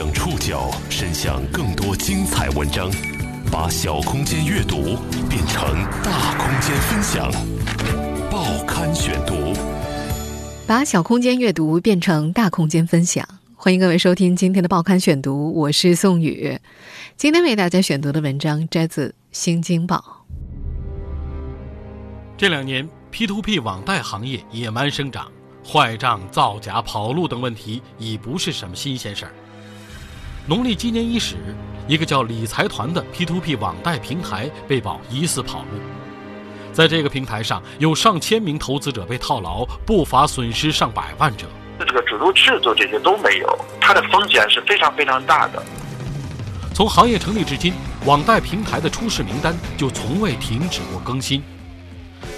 将触角伸向更多精彩文章，把小空间阅读变成大空间分享。报刊选读，把小空间阅读变成大空间分享。欢迎各位收听今天的报刊选读，我是宋宇。今天为大家选读的文章摘自《新京报》。这两年，P2P 网贷行业野蛮生长，坏账、造假、跑路等问题已不是什么新鲜事儿。农历鸡年伊始，一个叫理财团的 P2P 网贷平台被曝疑似跑路。在这个平台上，有上千名投资者被套牢，不乏损失上百万者。这个准入制度这些都没有，它的风险是非常非常大的。从行业成立至今，网贷平台的出事名单就从未停止过更新。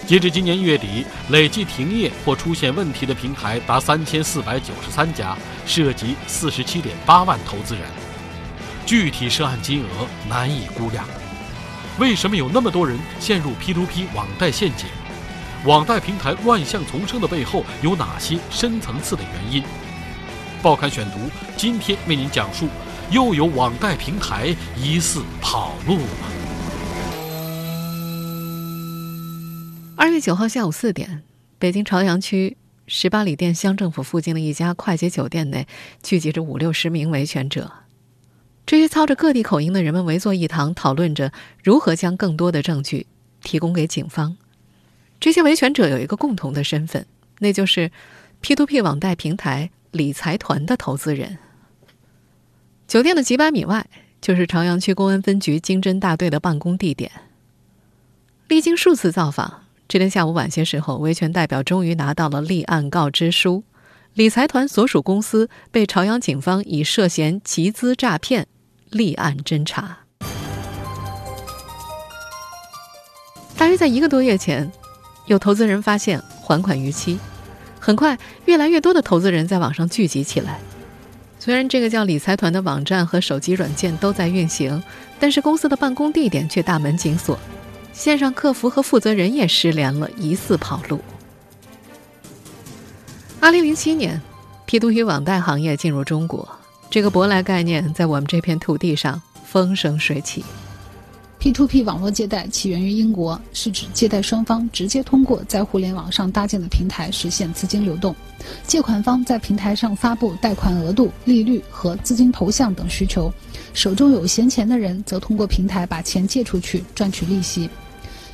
截至今年一月底，累计停业或出现问题的平台达三千四百九十三家，涉及四十七点八万投资人，具体涉案金额难以估量。为什么有那么多人陷入 P2P 网贷陷阱？网贷平台乱象丛生的背后有哪些深层次的原因？报刊选读今天为您讲述：又有网贷平台疑似跑路了。二月九号下午四点，北京朝阳区十八里店乡政府附近的一家快捷酒店内，聚集着五六十名维权者。这些操着各地口音的人们围坐一堂，讨论着如何将更多的证据提供给警方。这些维权者有一个共同的身份，那就是 P2P 网贷平台理财团的投资人。酒店的几百米外，就是朝阳区公安分局经侦大队的办公地点。历经数次造访。这天下午晚些时候，维权代表终于拿到了立案告知书，理财团所属公司被朝阳警方以涉嫌集资诈骗立案侦查。大约在一个多月前，有投资人发现还款逾期，很快越来越多的投资人在网上聚集起来。虽然这个叫理财团的网站和手机软件都在运行，但是公司的办公地点却大门紧锁。线上客服和负责人也失联了，疑似跑路。二零零七年，P2P 网贷行业进入中国，这个舶来概念在我们这片土地上风生水起。P2P 网络借贷起源于英国，是指借贷双方直接通过在互联网上搭建的平台实现资金流动，借款方在平台上发布贷款额度、利率和资金投向等需求，手中有闲钱的人则通过平台把钱借出去，赚取利息。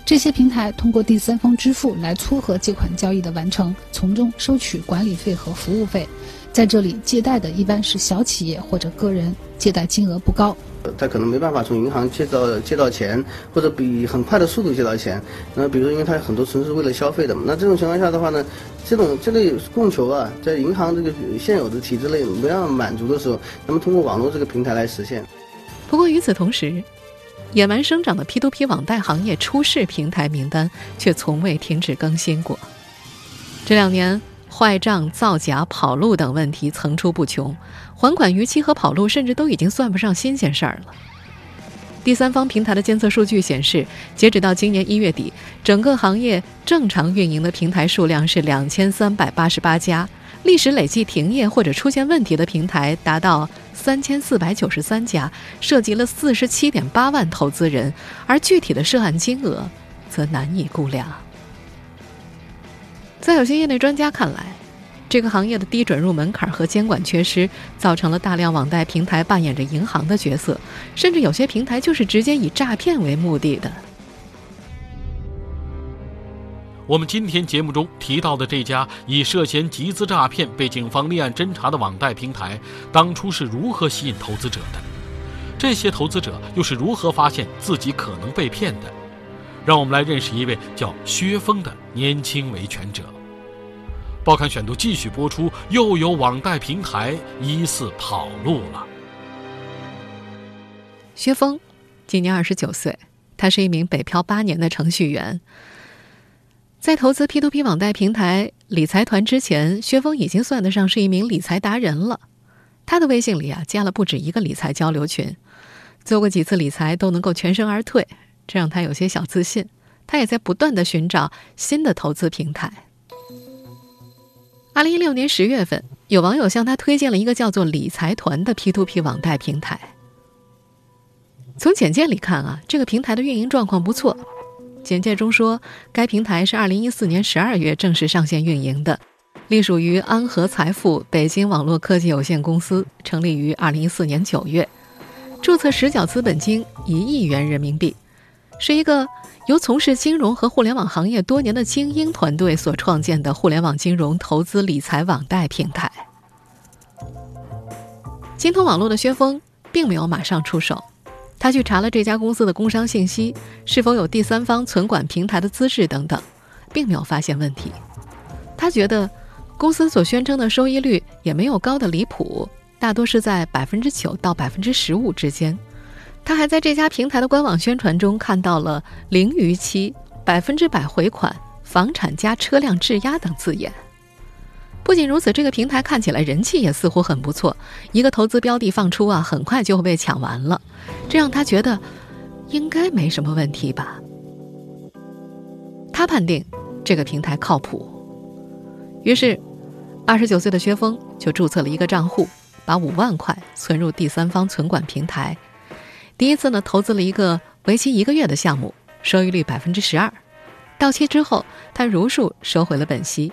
这些平台通过第三方支付来撮合借款交易的完成，从中收取管理费和服务费。在这里，借贷的一般是小企业或者个人，借贷金额不高。他可能没办法从银行借到借到钱，或者比很快的速度借到钱。那比如，因为他很多纯是为了消费的嘛。那这种情况下的话呢，这种这类供求啊，在银行这个现有的体制内没办法满足的时候，那么通过网络这个平台来实现。不过与此同时，野蛮生长的 P2P 网贷行业出事平台名单却从未停止更新过。这两年，坏账、造假、跑路等问题层出不穷，还款逾期和跑路甚至都已经算不上新鲜事儿了。第三方平台的监测数据显示，截止到今年一月底，整个行业正常运营的平台数量是两千三百八十八家，历史累计停业或者出现问题的平台达到。三千四百九十三家，涉及了四十七点八万投资人，而具体的涉案金额则难以估量。在有些业内专家看来，这个行业的低准入门槛和监管缺失，造成了大量网贷平台扮演着银行的角色，甚至有些平台就是直接以诈骗为目的的。我们今天节目中提到的这家以涉嫌集资诈骗被警方立案侦查的网贷平台，当初是如何吸引投资者的？这些投资者又是如何发现自己可能被骗的？让我们来认识一位叫薛峰的年轻维权者。报刊选读继续播出，又有网贷平台疑似跑路了。薛峰今年二十九岁，他是一名北漂八年的程序员。在投资 P2P 网贷平台理财团之前，薛峰已经算得上是一名理财达人了。他的微信里啊，加了不止一个理财交流群，做过几次理财都能够全身而退，这让他有些小自信。他也在不断的寻找新的投资平台。二零一六年十月份，有网友向他推荐了一个叫做“理财团”的 P2P 网贷平台。从简介里看啊，这个平台的运营状况不错。简介中说，该平台是二零一四年十二月正式上线运营的，隶属于安和财富北京网络科技有限公司，成立于二零一四年九月，注册实缴资本金一亿元人民币，是一个由从事金融和互联网行业多年的精英团队所创建的互联网金融投资理财网贷平台。精通网络的薛峰并没有马上出手。他去查了这家公司的工商信息，是否有第三方存管平台的资质等等，并没有发现问题。他觉得公司所宣称的收益率也没有高的离谱，大多是在百分之九到百分之十五之间。他还在这家平台的官网宣传中看到了零逾期、百分之百回款、房产加车辆质押等字眼。不仅如此，这个平台看起来人气也似乎很不错。一个投资标的放出啊，很快就会被抢完了，这让他觉得应该没什么问题吧。他判定这个平台靠谱，于是，二十九岁的薛峰就注册了一个账户，把五万块存入第三方存管平台。第一次呢，投资了一个为期一个月的项目，收益率百分之十二。到期之后，他如数收回了本息。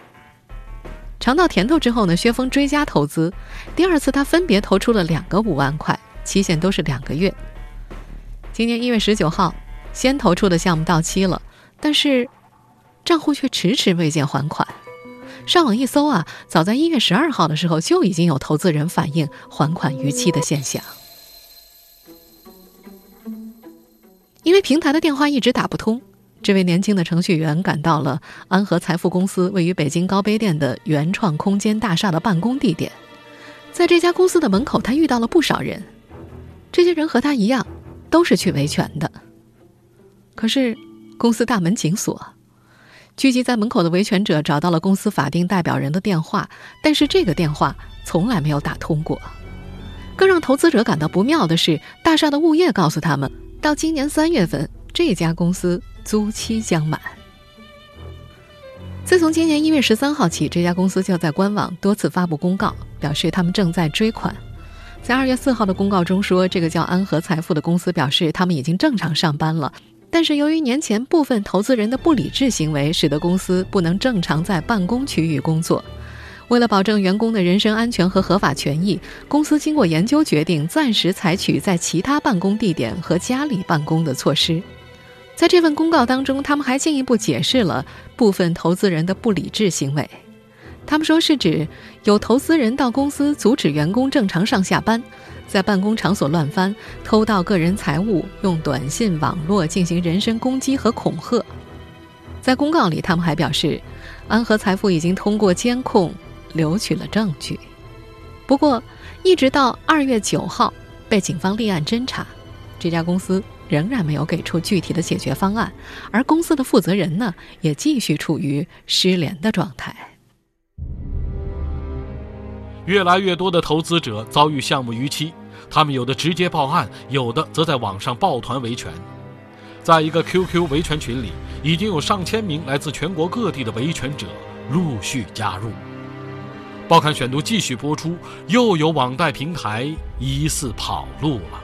尝到甜头之后呢，薛峰追加投资，第二次他分别投出了两个五万块，期限都是两个月。今年一月十九号，先投出的项目到期了，但是账户却迟迟未见还款。上网一搜啊，早在一月十二号的时候就已经有投资人反映还款逾期的现象。因为平台的电话一直打不通。这位年轻的程序员赶到了安和财富公司位于北京高碑店的原创空间大厦的办公地点，在这家公司的门口，他遇到了不少人。这些人和他一样，都是去维权的。可是，公司大门紧锁。聚集在门口的维权者找到了公司法定代表人的电话，但是这个电话从来没有打通过。更让投资者感到不妙的是，大厦的物业告诉他们，到今年三月份，这家公司。租期将满。自从今年一月十三号起，这家公司就在官网多次发布公告，表示他们正在追款。在二月四号的公告中说，这个叫安和财富的公司表示，他们已经正常上班了。但是由于年前部分投资人的不理智行为，使得公司不能正常在办公区域工作。为了保证员工的人身安全和合法权益，公司经过研究决定，暂时采取在其他办公地点和家里办公的措施。在这份公告当中，他们还进一步解释了部分投资人的不理智行为。他们说是指有投资人到公司阻止员工正常上下班，在办公场所乱翻、偷盗个人财物，用短信网络进行人身攻击和恐吓。在公告里，他们还表示，安和财富已经通过监控留取了证据。不过，一直到二月九号被警方立案侦查，这家公司。仍然没有给出具体的解决方案，而公司的负责人呢，也继续处于失联的状态。越来越多的投资者遭遇项目逾期，他们有的直接报案，有的则在网上抱团维权。在一个 QQ 维权群里，已经有上千名来自全国各地的维权者陆续加入。报刊选读继续播出，又有网贷平台疑似跑路了。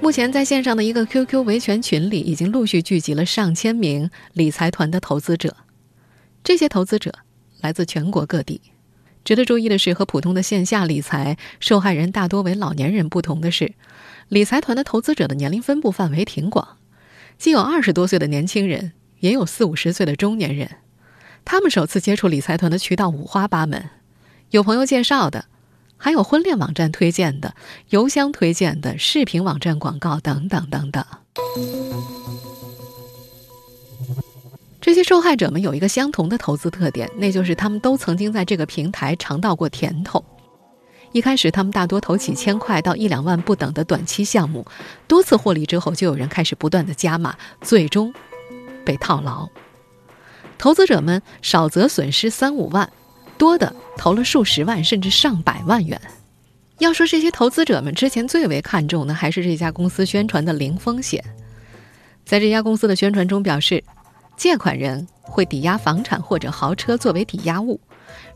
目前，在线上的一个 QQ 维权群里，已经陆续聚集了上千名理财团的投资者。这些投资者来自全国各地。值得注意的是，和普通的线下理财受害人大多为老年人不同的是，理财团的投资者的年龄分布范围挺广，既有二十多岁的年轻人，也有四五十岁的中年人。他们首次接触理财团的渠道五花八门，有朋友介绍的。还有婚恋网站推荐的、邮箱推荐的、视频网站广告等等等等。这些受害者们有一个相同的投资特点，那就是他们都曾经在这个平台尝到过甜头。一开始，他们大多投几千块到一两万不等的短期项目，多次获利之后，就有人开始不断的加码，最终被套牢。投资者们少则损失三五万。多的投了数十万甚至上百万元。要说这些投资者们之前最为看重的，还是这家公司宣传的零风险。在这家公司的宣传中表示，借款人会抵押房产或者豪车作为抵押物，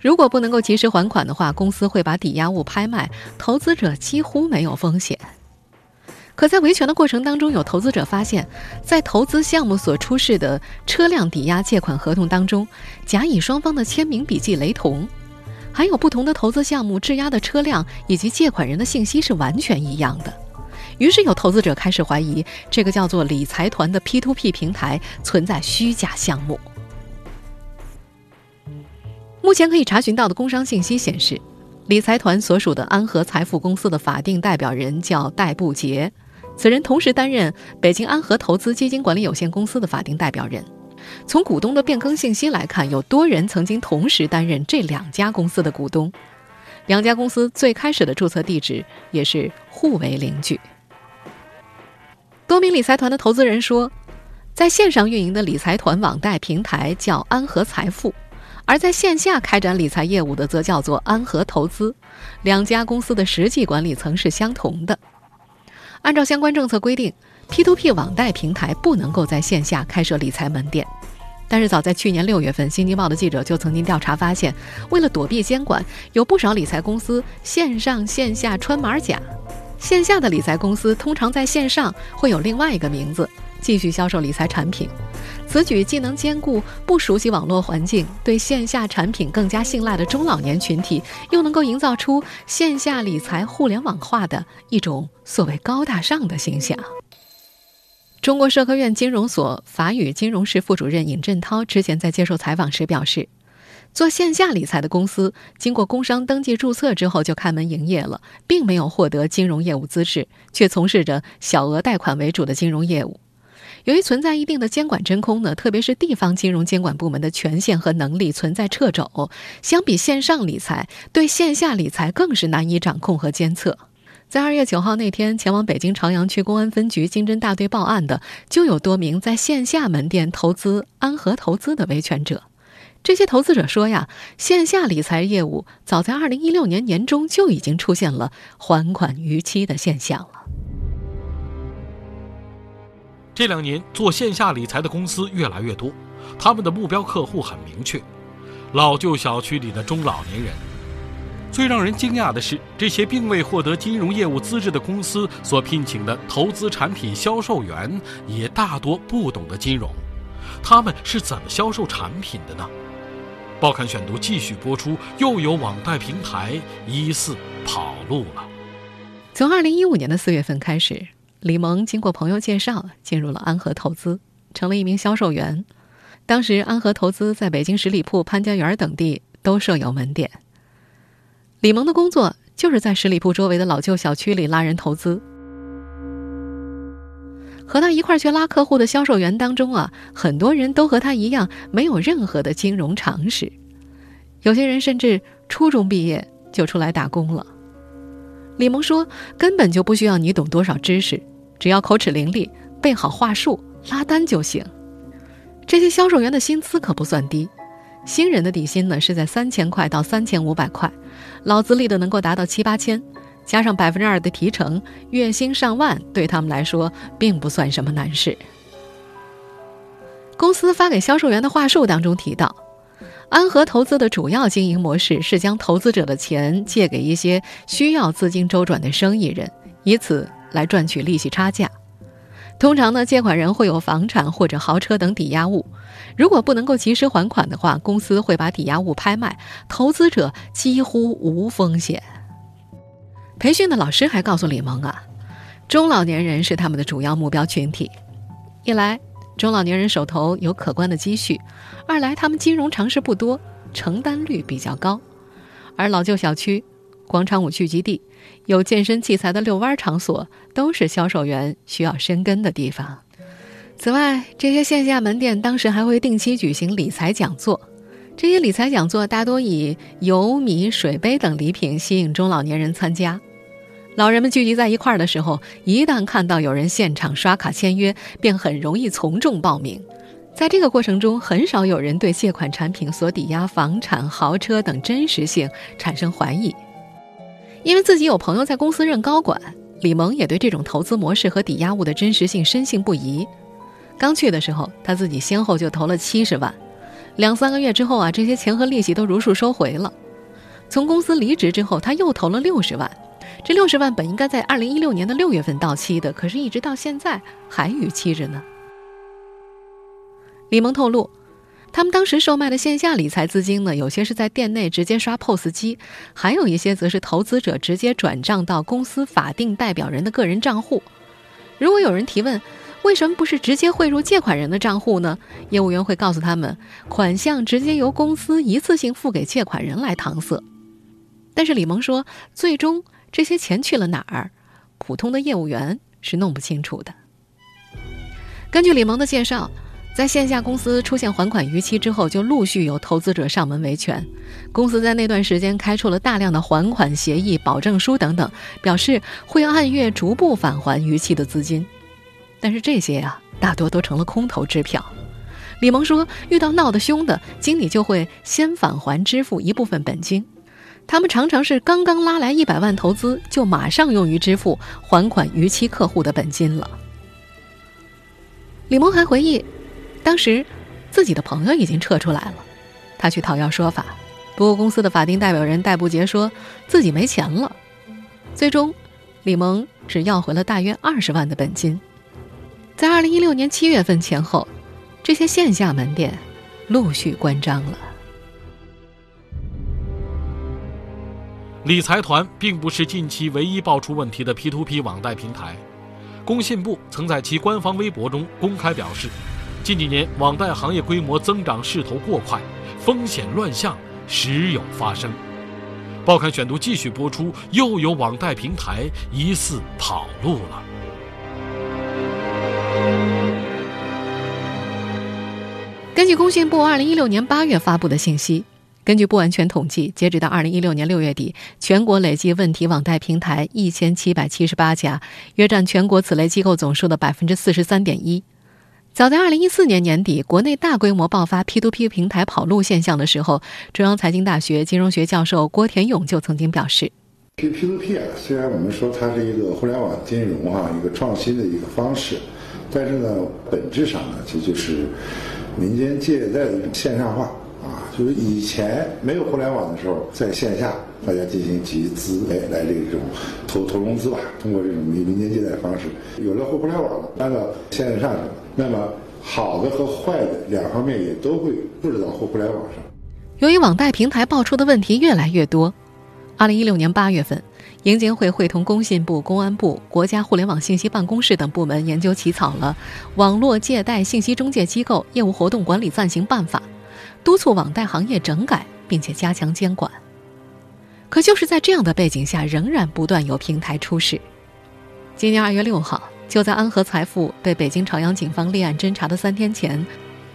如果不能够及时还款的话，公司会把抵押物拍卖，投资者几乎没有风险。可在维权的过程当中，有投资者发现，在投资项目所出示的车辆抵押借款合同当中，甲乙双方的签名笔迹雷同，还有不同的投资项目质押的车辆以及借款人的信息是完全一样的。于是有投资者开始怀疑，这个叫做理财团的 P2P 平台存在虚假项目。目前可以查询到的工商信息显示，理财团所属的安和财富公司的法定代表人叫戴步杰。此人同时担任北京安和投资基金管理有限公司的法定代表人。从股东的变更信息来看，有多人曾经同时担任这两家公司的股东。两家公司最开始的注册地址也是互为邻居。多名理财团的投资人说，在线上运营的理财团网贷平台叫安和财富，而在线下开展理财业务的则叫做安和投资。两家公司的实际管理层是相同的。按照相关政策规定，P2P 网贷平台不能够在线下开设理财门店。但是早在去年六月份，《新京报》的记者就曾经调查发现，为了躲避监管，有不少理财公司线上线下穿马甲。线下的理财公司通常在线上会有另外一个名字，继续销售理财产品。此举既能兼顾不熟悉网络环境、对线下产品更加信赖的中老年群体，又能够营造出线下理财互联网化的一种所谓高大上的形象。中国社科院金融所法语金融室副主任尹振涛之前在接受采访时表示，做线下理财的公司经过工商登记注册之后就开门营业了，并没有获得金融业务资质，却从事着小额贷款为主的金融业务。由于存在一定的监管真空呢，特别是地方金融监管部门的权限和能力存在掣肘，相比线上理财，对线下理财更是难以掌控和监测。在二月九号那天，前往北京朝阳区公安分局经侦大队报案的，就有多名在线下门店投资安和投资的维权者。这些投资者说呀，线下理财业务早在二零一六年年中就已经出现了还款逾期的现象这两年做线下理财的公司越来越多，他们的目标客户很明确：老旧小区里的中老年人。最让人惊讶的是，这些并未获得金融业务资质的公司所聘请的投资产品销售员也大多不懂得金融。他们是怎么销售产品的呢？报刊选读继续播出，又有网贷平台疑似跑路了。从二零一五年的四月份开始。李萌经过朋友介绍进入了安和投资，成了一名销售员。当时安和投资在北京十里铺、潘家园等地都设有门店。李萌的工作就是在十里铺周围的老旧小区里拉人投资。和他一块去拉客户的销售员当中啊，很多人都和他一样没有任何的金融常识，有些人甚至初中毕业就出来打工了。李萌说：“根本就不需要你懂多少知识。”只要口齿伶俐，备好话术，拉单就行。这些销售员的薪资可不算低，新人的底薪呢是在三千块到三千五百块，老资历的能够达到七八千，加上百分之二的提成，月薪上万，对他们来说并不算什么难事。公司发给销售员的话术当中提到，安和投资的主要经营模式是将投资者的钱借给一些需要资金周转的生意人，以此。来赚取利息差价，通常呢，借款人会有房产或者豪车等抵押物，如果不能够及时还款的话，公司会把抵押物拍卖，投资者几乎无风险。培训的老师还告诉李萌啊，中老年人是他们的主要目标群体，一来中老年人手头有可观的积蓄，二来他们金融常识不多，承担率比较高，而老旧小区。广场舞聚集地，有健身器材的遛弯场所，都是销售员需要深耕的地方。此外，这些线下门店当时还会定期举行理财讲座。这些理财讲座大多以油、米、水杯等礼品吸引中老年人参加。老人们聚集在一块儿的时候，一旦看到有人现场刷卡签约，便很容易从众报名。在这个过程中，很少有人对借款产品所抵押房产、豪车等真实性产生怀疑。因为自己有朋友在公司任高管，李萌也对这种投资模式和抵押物的真实性深信不疑。刚去的时候，他自己先后就投了七十万，两三个月之后啊，这些钱和利息都如数收回了。从公司离职之后，他又投了六十万，这六十万本应该在二零一六年的六月份到期的，可是一直到现在还逾期着呢。李萌透露。他们当时售卖的线下理财资金呢，有些是在店内直接刷 POS 机，还有一些则是投资者直接转账到公司法定代表人的个人账户。如果有人提问，为什么不是直接汇入借款人的账户呢？业务员会告诉他们，款项直接由公司一次性付给借款人来搪塞。但是李萌说，最终这些钱去了哪儿，普通的业务员是弄不清楚的。根据李萌的介绍。在线下公司出现还款逾期之后，就陆续有投资者上门维权。公司在那段时间开出了大量的还款协议、保证书等等，表示会按月逐步返还逾期的资金。但是这些呀，大多都成了空头支票。李萌说，遇到闹得凶的，经理就会先返还支付一部分本金。他们常常是刚刚拉来一百万投资，就马上用于支付还款逾期客户的本金了。李萌还回忆。当时，自己的朋友已经撤出来了，他去讨要说法，不过公司的法定代表人戴步杰说自己没钱了。最终，李萌只要回了大约二十万的本金。在二零一六年七月份前后，这些线下门店陆续关张了。理财团并不是近期唯一爆出问题的 P2P 网贷平台，工信部曾在其官方微博中公开表示。近几年，网贷行业规模增长势头过快，风险乱象时有发生。报刊选读继续播出，又有网贷平台疑似跑路了。根据工信部二零一六年八月发布的信息，根据不完全统计，截止到二零一六年六月底，全国累计问题网贷平台一千七百七十八家，约占全国此类机构总数的百分之四十三点一。早在二零一四年年底，国内大规模爆发 P2P 平台跑路现象的时候，中央财经大学金融学教授郭田勇就曾经表示：“P P2P 啊，虽然我们说它是一个互联网金融啊，一个创新的一个方式，但是呢，本质上呢，其实就是民间借贷的一种线上化啊，就是以前没有互联网的时候，在线下大家进行集资来来这种投投融资吧，通过这种民民间借贷方式，有了互联网了，搬到线上去了。”那么，好的和坏的两方面也都会布置到互互联网上。由于网贷平台爆出的问题越来越多，二零一六年八月份，银监会会同工信部、公安部、国家互联网信息办公室等部门研究起草了《网络借贷信息中介机构业务活动管理暂行办法》，督促网贷行业整改，并且加强监管。可就是在这样的背景下，仍然不断有平台出事。今年二月六号。就在安和财富被北京朝阳警方立案侦查的三天前，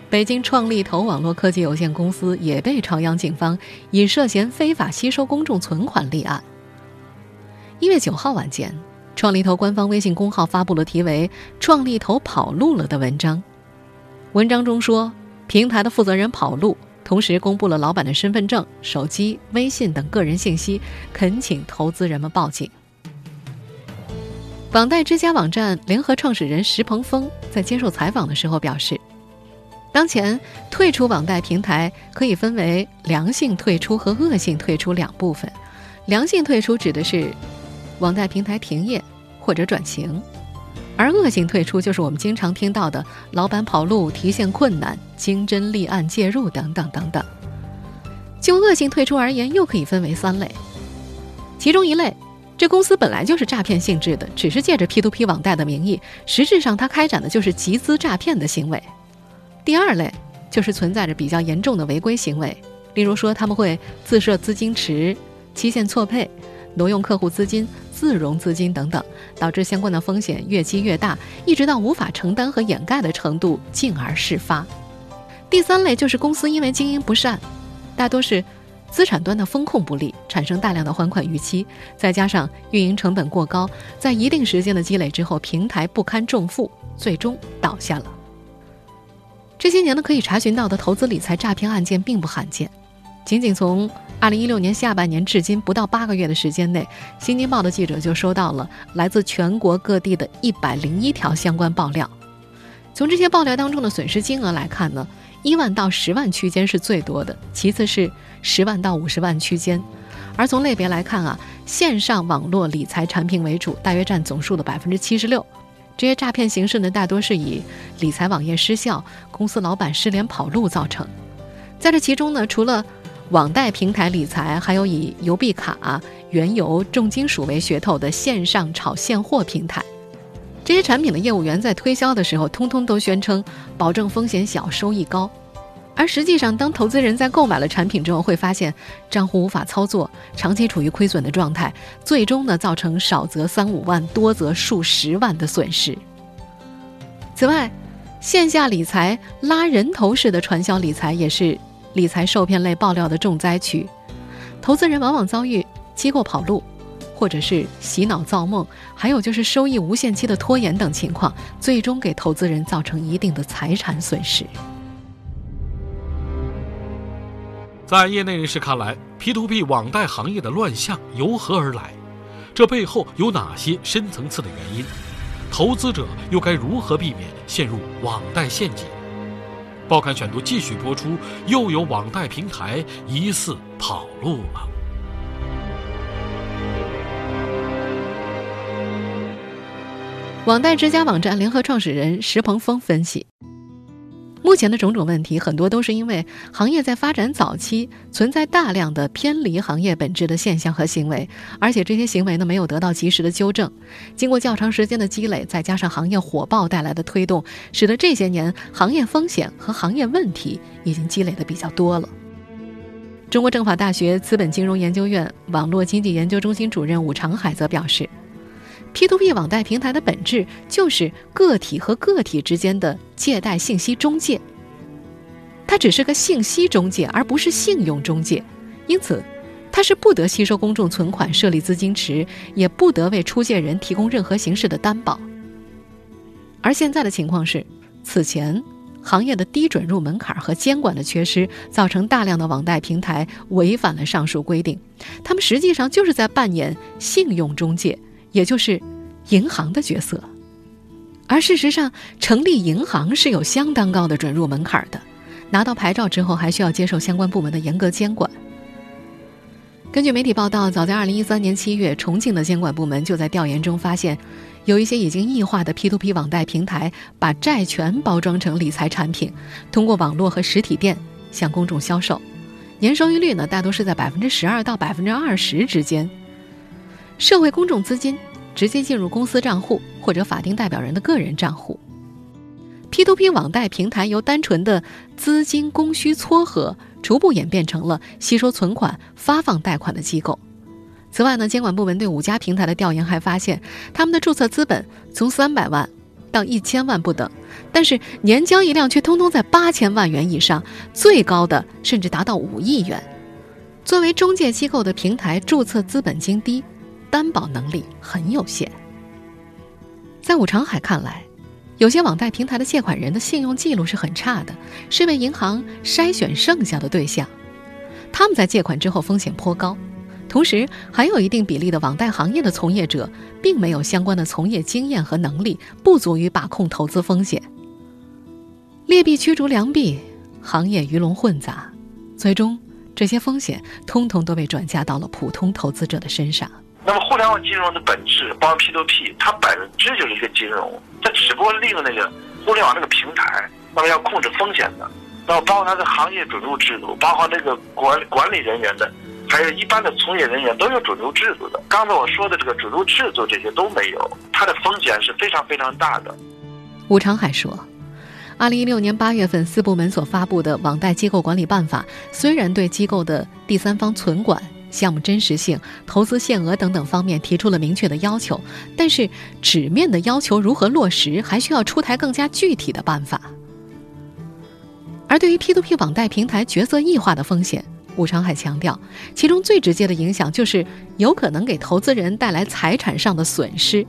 北京创立投网络科技有限公司也被朝阳警方以涉嫌非法吸收公众存款立案。一月九号晚间，创立投官方微信公号发布了题为“创立投跑路了”的文章。文章中说，平台的负责人跑路，同时公布了老板的身份证、手机、微信等个人信息，恳请投资人们报警。网贷之家网站联合创始人石鹏峰在接受采访的时候表示，当前退出网贷平台可以分为良性退出和恶性退出两部分。良性退出指的是网贷平台停业或者转型，而恶性退出就是我们经常听到的老板跑路、提现困难、经侦立案介入等等等等。就恶性退出而言，又可以分为三类，其中一类。这公司本来就是诈骗性质的，只是借着 P2P 网贷的名义，实质上它开展的就是集资诈骗的行为。第二类就是存在着比较严重的违规行为，例如说他们会自设资金池、期限错配、挪用客户资金、自融资金等等，导致相关的风险越积越大，一直到无法承担和掩盖的程度，进而事发。第三类就是公司因为经营不善，大多是。资产端的风控不力，产生大量的还款逾期，再加上运营成本过高，在一定时间的积累之后，平台不堪重负，最终倒下了。这些年呢，可以查询到的投资理财诈骗案件并不罕见，仅仅从二零一六年下半年至今不到八个月的时间内，《新京报》的记者就收到了来自全国各地的一百零一条相关爆料。从这些爆料当中的损失金额来看呢，一万到十万区间是最多的，其次是十万到五十万区间。而从类别来看啊，线上网络理财产品为主，大约占总数的百分之七十六。这些诈骗形式呢，大多是以理财网页失效、公司老板失联跑路造成。在这其中呢，除了网贷平台理财，还有以邮币卡、原油、重金属为噱头的线上炒现货平台。这些产品的业务员在推销的时候，通通都宣称保证风险小、收益高，而实际上，当投资人在购买了产品之后，会发现账户无法操作，长期处于亏损的状态，最终呢，造成少则三五万，多则数十万的损失。此外，线下理财拉人头式的传销理财也是理财受骗类爆料的重灾区，投资人往往遭遇机构跑路。或者是洗脑造梦，还有就是收益无限期的拖延等情况，最终给投资人造成一定的财产损失。在业内人士看来，P2P 网贷行业的乱象由何而来？这背后有哪些深层次的原因？投资者又该如何避免陷入网贷陷阱？报刊选读继续播出，又有网贷平台疑似跑路了。网贷之家网站联合创始人石鹏峰分析，目前的种种问题很多都是因为行业在发展早期存在大量的偏离行业本质的现象和行为，而且这些行为呢没有得到及时的纠正。经过较长时间的积累，再加上行业火爆带来的推动，使得这些年行业风险和行业问题已经积累的比较多了。中国政法大学资本金融研究院网络经济研究中心主任武长海则表示。P2P 网贷平台的本质就是个体和个体之间的借贷信息中介，它只是个信息中介，而不是信用中介，因此，它是不得吸收公众存款、设立资金池，也不得为出借人提供任何形式的担保。而现在的情况是，此前行业的低准入门槛和监管的缺失，造成大量的网贷平台违反了上述规定，他们实际上就是在扮演信用中介。也就是银行的角色，而事实上，成立银行是有相当高的准入门槛的。拿到牌照之后，还需要接受相关部门的严格监管。根据媒体报道，早在2013年7月，重庆的监管部门就在调研中发现，有一些已经异化的 P2P 网贷平台，把债权包装成理财产品，通过网络和实体店向公众销售，年收益率呢，大多是在百分之十二到百分之二十之间。社会公众资金直接进入公司账户或者法定代表人的个人账户。P2P 网贷平台由单纯的资金供需撮合，逐步演变成了吸收存款、发放贷款的机构。此外呢，监管部门对五家平台的调研还发现，他们的注册资本从三百万到一千万不等，但是年交易量却通通在八千万元以上，最高的甚至达到五亿元。作为中介机构的平台，注册资本金低。担保能力很有限。在武长海看来，有些网贷平台的借款人的信用记录是很差的，是为银行筛选剩下的对象。他们在借款之后风险颇高，同时还有一定比例的网贷行业的从业者并没有相关的从业经验和能力，不足以把控投资风险。劣币驱逐良币，行业鱼龙混杂，最终这些风险通通都被转嫁到了普通投资者的身上。那么互联网金融的本质，包括 P to P，它本质就是一个金融，它只不过利用那个互联网那个平台，那么要控制风险的，那么包括它的行业准入制度，包括这个管管理人员的，还有一般的从业人员都有准入制度的。刚才我说的这个准入制度这些都没有，它的风险是非常非常大的。吴长海说，二零一六年八月份四部门所发布的《网贷机构管理办法》，虽然对机构的第三方存管。项目真实性、投资限额等等方面提出了明确的要求，但是纸面的要求如何落实，还需要出台更加具体的办法。而对于 P2P 网贷平台角色异化的风险，武长海强调，其中最直接的影响就是有可能给投资人带来财产上的损失，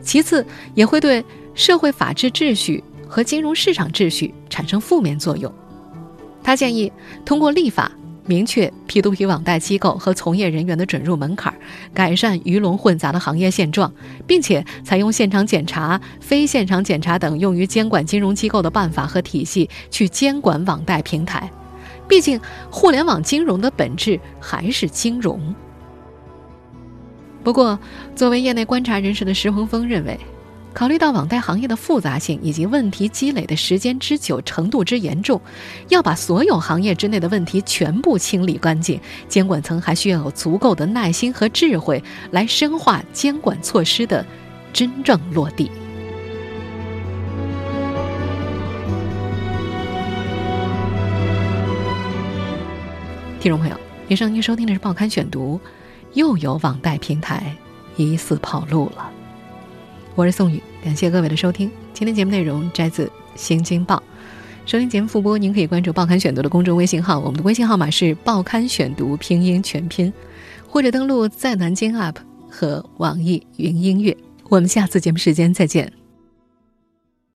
其次也会对社会法治秩序和金融市场秩序产生负面作用。他建议通过立法。明确 P2P 网贷机构和从业人员的准入门槛，改善鱼龙混杂的行业现状，并且采用现场检查、非现场检查等用于监管金融机构的办法和体系去监管网贷平台。毕竟，互联网金融的本质还是金融。不过，作为业内观察人士的石恒峰认为。考虑到网贷行业的复杂性以及问题积累的时间之久、程度之严重，要把所有行业之内的问题全部清理干净，监管层还需要有足够的耐心和智慧来深化监管措施的真正落地。听众朋友，以上您收听的是《报刊选读》，又有网贷平台疑似跑路了。我是宋宇，感谢各位的收听。今天节目内容摘自《新京报》，收听节目复播，您可以关注《报刊选读》的公众微信号，我们的微信号码是《报刊选读》拼音全拼，或者登录在南京 App 和网易云音乐。我们下次节目时间再见。